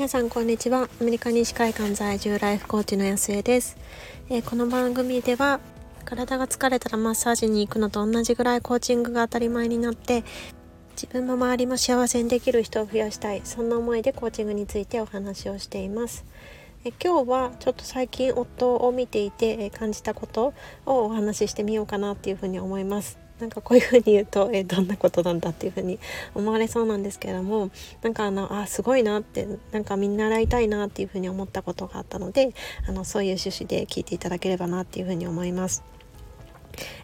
皆さんこんにちは。アメリカ西海岸在住ライフコーチの安江です、えー、この番組では体が疲れたらマッサージに行くのと同じぐらいコーチングが当たり前になって自分も周りも幸せにできる人を増やしたい。そんな思いでコーチングについてお話をしています。え今日はちょっと最近夫を見ていて感じたことをお話ししてみようかなっていうふうに思います。なんかこういうふうに言うとえどんなことなんだっていうふうに思われそうなんですけれどもなんかあのあすごいなってなんか見習いたいなっていうふうに思ったことがあったのであのそういう趣旨で聞いていただければなっていうふうに思います。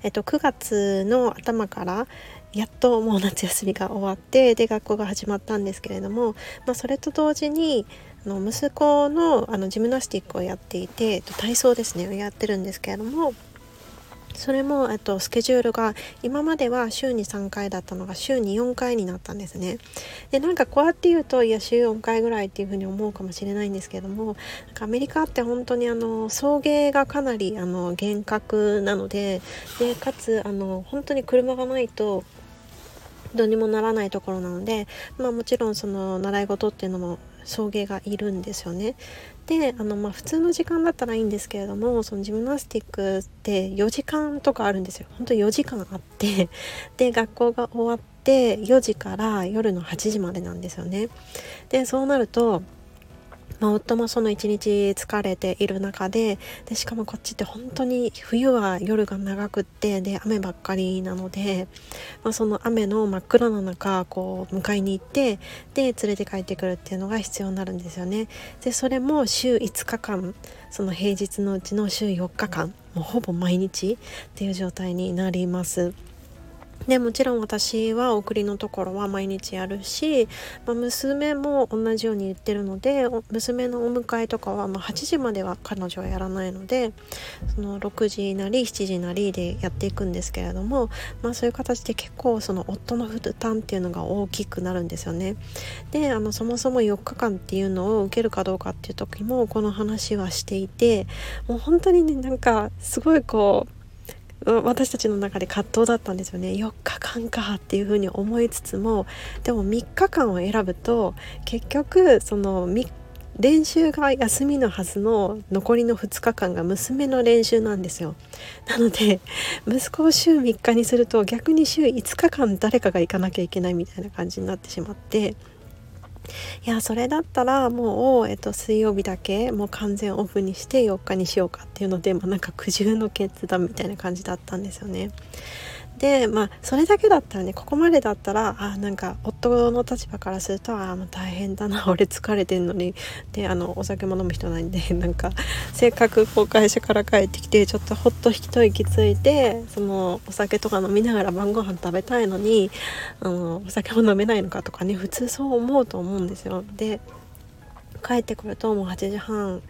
えっと、9月の頭からやっともう夏休みが終わってで学校が始まったんですけれども、まあ、それと同時にあの息子のあのジムナスティックをやっていて体操ですねをやってるんですけれどもそれも、えっと、スケジュールが今までは週に3回だったのが週に4回になったんですね。でなんかこうやって言うといや週4回ぐらいっていうふうに思うかもしれないんですけどもなんかアメリカって本当にあの送迎がかなりあの厳格なのででかつあの本当に車がないとどうにもならないところなので、まあ、もちろんその習い事っていうのも送迎がいるんですよね。であの、まあ、普通の時間だったらいいんですけれどもそのジムナスティックって4時間とかあるんですよ。本当4時間あってで学校が終わって4時から夜の8時までなんですよね。でそうなるとまあ、夫もその一日疲れている中ででしかもこっちって本当に冬は夜が長くってで雨ばっかりなので、まあ、その雨の真っ暗な中こう迎えに行ってで連れて帰ってくるっていうのが必要になるんですよね。でそれも週5日間その平日のうちの週4日間もうほぼ毎日っていう状態になります。でもちろん私は送りのところは毎日やるし、まあ、娘も同じように言ってるので娘のお迎えとかはま8時までは彼女はやらないのでその6時なり7時なりでやっていくんですけれども、まあ、そういう形で結構その夫の負担っていうのが大きくなるんですよね。であのそもそも4日間っていうのを受けるかどうかっていう時もこの話はしていてもう本当にねなんかすごいこう私たちの中で葛藤だったんですよね。4日間かっていうふうに思いつつもでも3日間を選ぶと結局その練習が休みのはずの残りの2日間が娘の練習なんですよ。なので息子を週3日にすると逆に週5日間誰かが行かなきゃいけないみたいな感じになってしまっていやそれだったらもう、えっと、水曜日だけもう完全オフにして4日にしようかっていうので、まあ、なんか苦渋の決断みたいな感じだったんですよね。でまあそれだけだったらねここまでだったらあなんか夫の立場からするとあもう大変だな 俺疲れてんのにであのお酒も飲む人ないんで なんかせっかくこう会社から帰ってきてちょっとほっと一息ついてそのお酒とか飲みながら晩ご飯食べたいのにあのお酒も飲めないのかとかね普通そう思うと思うんですよ。で帰ってくるともう8時半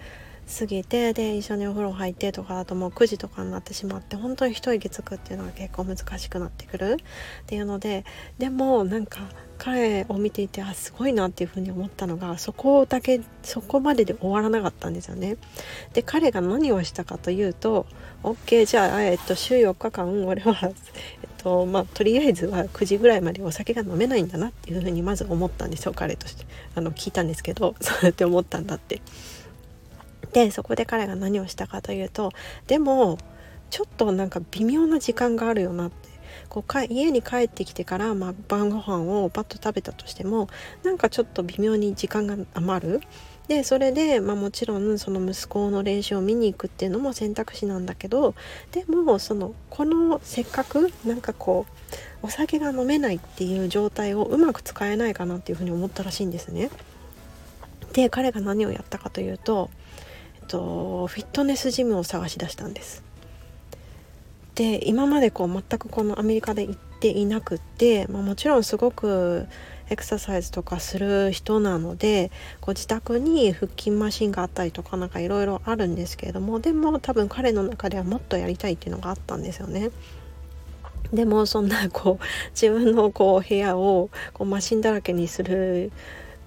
過ぎてで一緒にお風呂入ってとかだともう9時とかになってしまって本当に一息つくっていうのが結構難しくなってくるっていうのででもなんか彼を見ていてあすごいなっていうふうに思ったのがそこだけそこまでで終わらなかったんですよね。で彼が何をしたかというと OK じゃあ、えっと、週4日間俺は、えっとまあ、とりあえずは9時ぐらいまでお酒が飲めないんだなっていうふうにまず思ったんですよ彼としてあの聞いたんですけどそうやって思ったんだって。でそこで彼が何をしたかというとでもちょっとなんか微妙な時間があるよなってこうか家に帰ってきてから、まあ、晩ご飯をパッと食べたとしてもなんかちょっと微妙に時間が余る。でそれで、まあ、もちろんその息子の練習を見に行くっていうのも選択肢なんだけどでもそのこのせっかくなんかこうお酒が飲めないっていう状態をうまく使えないかなっていうふうに思ったらしいんですね。で彼が何をやったかというととフィットネスジムを探し出したんですで今までこう全くこのアメリカで行っていなくって、まあ、もちろんすごくエクササイズとかする人なのでこ自宅に腹筋マシンがあったりとかなんかいろいろあるんですけれどもでも多分彼の中ではもっとやりたいっていうのがあったんですよね。でもそんなこう自分のこう部屋をこうマシンだらけにする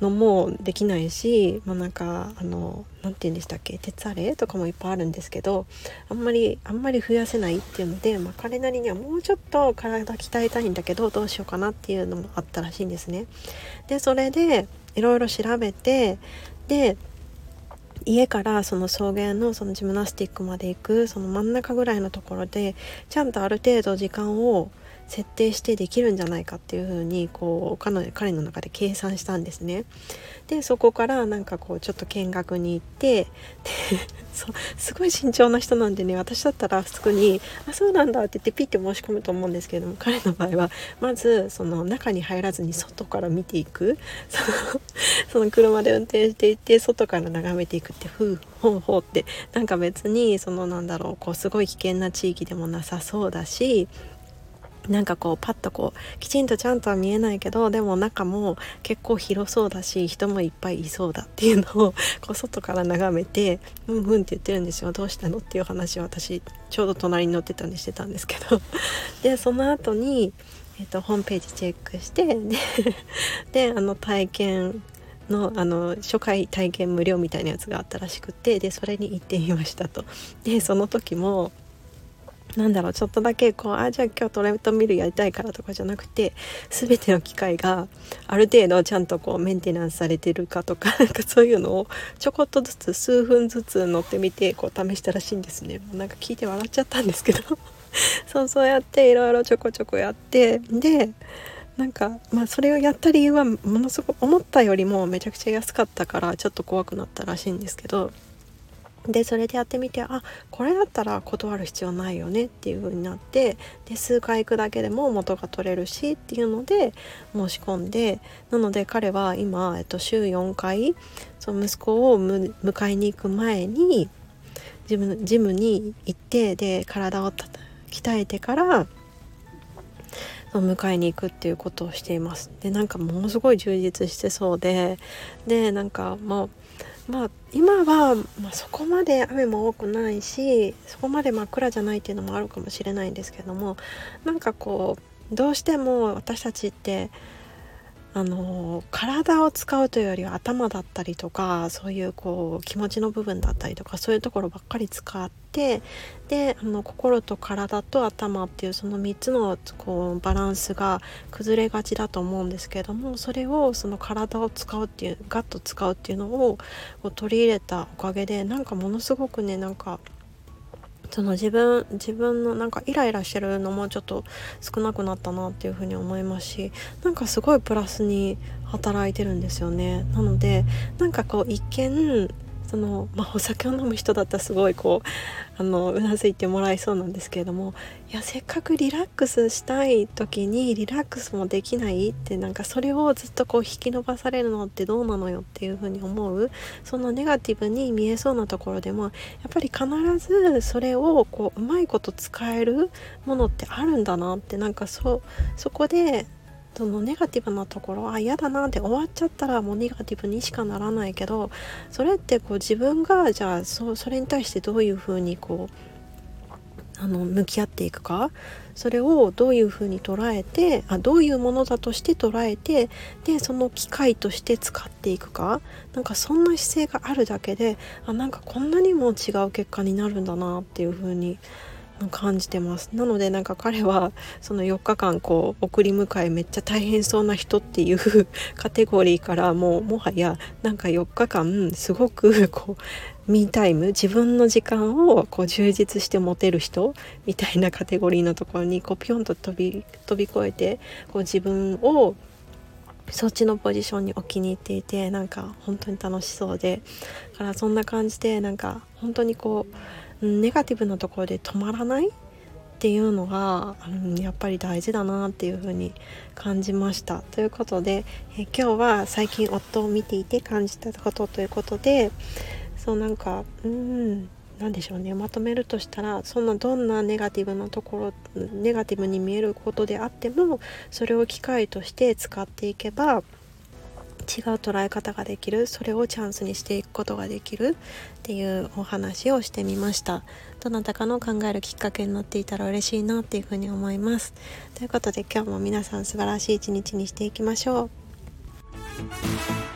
のもできないし、まあ、なんかあの何て言うんでしたっけ鉄アレとかもいっぱいあるんですけどあんまりあんまり増やせないっていうので、まあ、彼なりにはもうちょっと体鍛えたいんだけどどうしようかなっていうのもあったらしいんですね。でそれでいろいろ調べてで家からその草原のそのジムナスティックまで行くその真ん中ぐらいのところでちゃんとある程度時間を設定してできるんじゃないかっていうふうにこう彼彼の中で計算したんですね。でそこからなんかこうちょっと見学に行ってそすごい慎重な人なんでね私だったらすぐに「あそうなんだ」って言ってピッて申し込むと思うんですけれども彼の場合はまずその中に入らずに外から見ていくそのその車で運転していって外から眺めていくってふうほうほうってなんか別にそのなんだろうこうすごい危険な地域でもなさそうだしなんかこうパッとこうきちんとちゃんとは見えないけどでも中も結構広そうだし人もいっぱいいそうだっていうのをこう外から眺めて うんうんって言ってるんですよどうしたのっていう話を私ちょうど隣に乗ってたんでしてたんですけど でその後にえーと、ホームページチェックしてで であの体験のあの初回体験無料みたいなやつがあったらしくてでそれに行ってみましたと。でその時もなんだろうちょっとだけこうあじゃあ今日トレッドミルやりたいからとかじゃなくて全ての機械がある程度ちゃんとこうメンテナンスされてるかとか なんかそういうのをちょこっとずつ数分ずつ乗ってみてこう試したらしいんですね。なんか聞いて笑っちゃったんですけど。そうそうやっていろいろちょこちょこやってでなんかまあそれをやった理由はものすごく思ったよりもめちゃくちゃ安かったからちょっと怖くなったらしいんですけど。でそれでやってみてあこれだったら断る必要ないよねっていう風になってで数回行くだけでも元が取れるしっていうので申し込んでなので彼は今、えっと、週4回その息子を迎えに行く前にジムジムに行ってで体を鍛えてから迎えに行くっていうことをしています。でなんかものすごい充実してそうででなんかもうまあ今は、まあ、そこまで雨も多くないしそこまで真っ暗じゃないっていうのもあるかもしれないんですけどもなんかこうどうしても私たちってあの体を使うというよりは頭だったりとかそういうこう気持ちの部分だったりとかそういうところばっかり使ってであの心と体と頭っていうその3つのこうバランスが崩れがちだと思うんですけどもそれをその体を使うっていうガッと使うっていうのを取り入れたおかげでなんかものすごくねなんかその自分自分のなんかイライラしてるのもちょっと少なくなったなっていうふうに思いますしなんかすごいプラスに働いてるんですよね。なのでなんかこう一見その、まあ、お酒を飲む人だったらすごいこうあのうなずいてもらえそうなんですけれどもいやせっかくリラックスしたい時にリラックスもできないってなんかそれをずっとこう引き伸ばされるのってどうなのよっていうふうに思うそのネガティブに見えそうなところでもやっぱり必ずそれをこううまいこと使えるものってあるんだなってなんかそそこでそのネガティブなところあ嫌だなって終わっちゃったらもうネガティブにしかならないけどそれってこう自分がじゃあそそれに対してどういうふうにこうあの向き合っていくか？それをどういうふうに捉えてあどういうものだとして捉えてでその機械として使っていくか？なんかそんな姿勢があるだけであなんかこんなにも違う結果になるんだなっていうふうに思感じてますなのでなんか彼はその4日間こう送り迎えめっちゃ大変そうな人っていうカテゴリーからもうもはやなんか4日間すごくこうミータイム自分の時間をこう充実して持てる人みたいなカテゴリーのところにこうピョンと飛び飛び越えてこう自分をそっちのポジションに置きに行っていてなんか本当に楽しそうでだからそんな感じでなんか本当にこうネガティブなところで止まらないっていうのが、うん、やっぱり大事だなっていうふうに感じました。ということで、え今日は最近夫を見ていて感じたことということでそうなんかうん何でしょうねまとめるとしたらそんなどんなネガティブなところネガティブに見えることであってもそれを機会として使っていけば違う捉え方ができる。それをチャンスにしていくことができる。っていうお話をしてみました。どなたかの考えるきっかけになっていたら嬉しいなっていうふうに思います。ということで今日も皆さん素晴らしい一日にしていきましょう。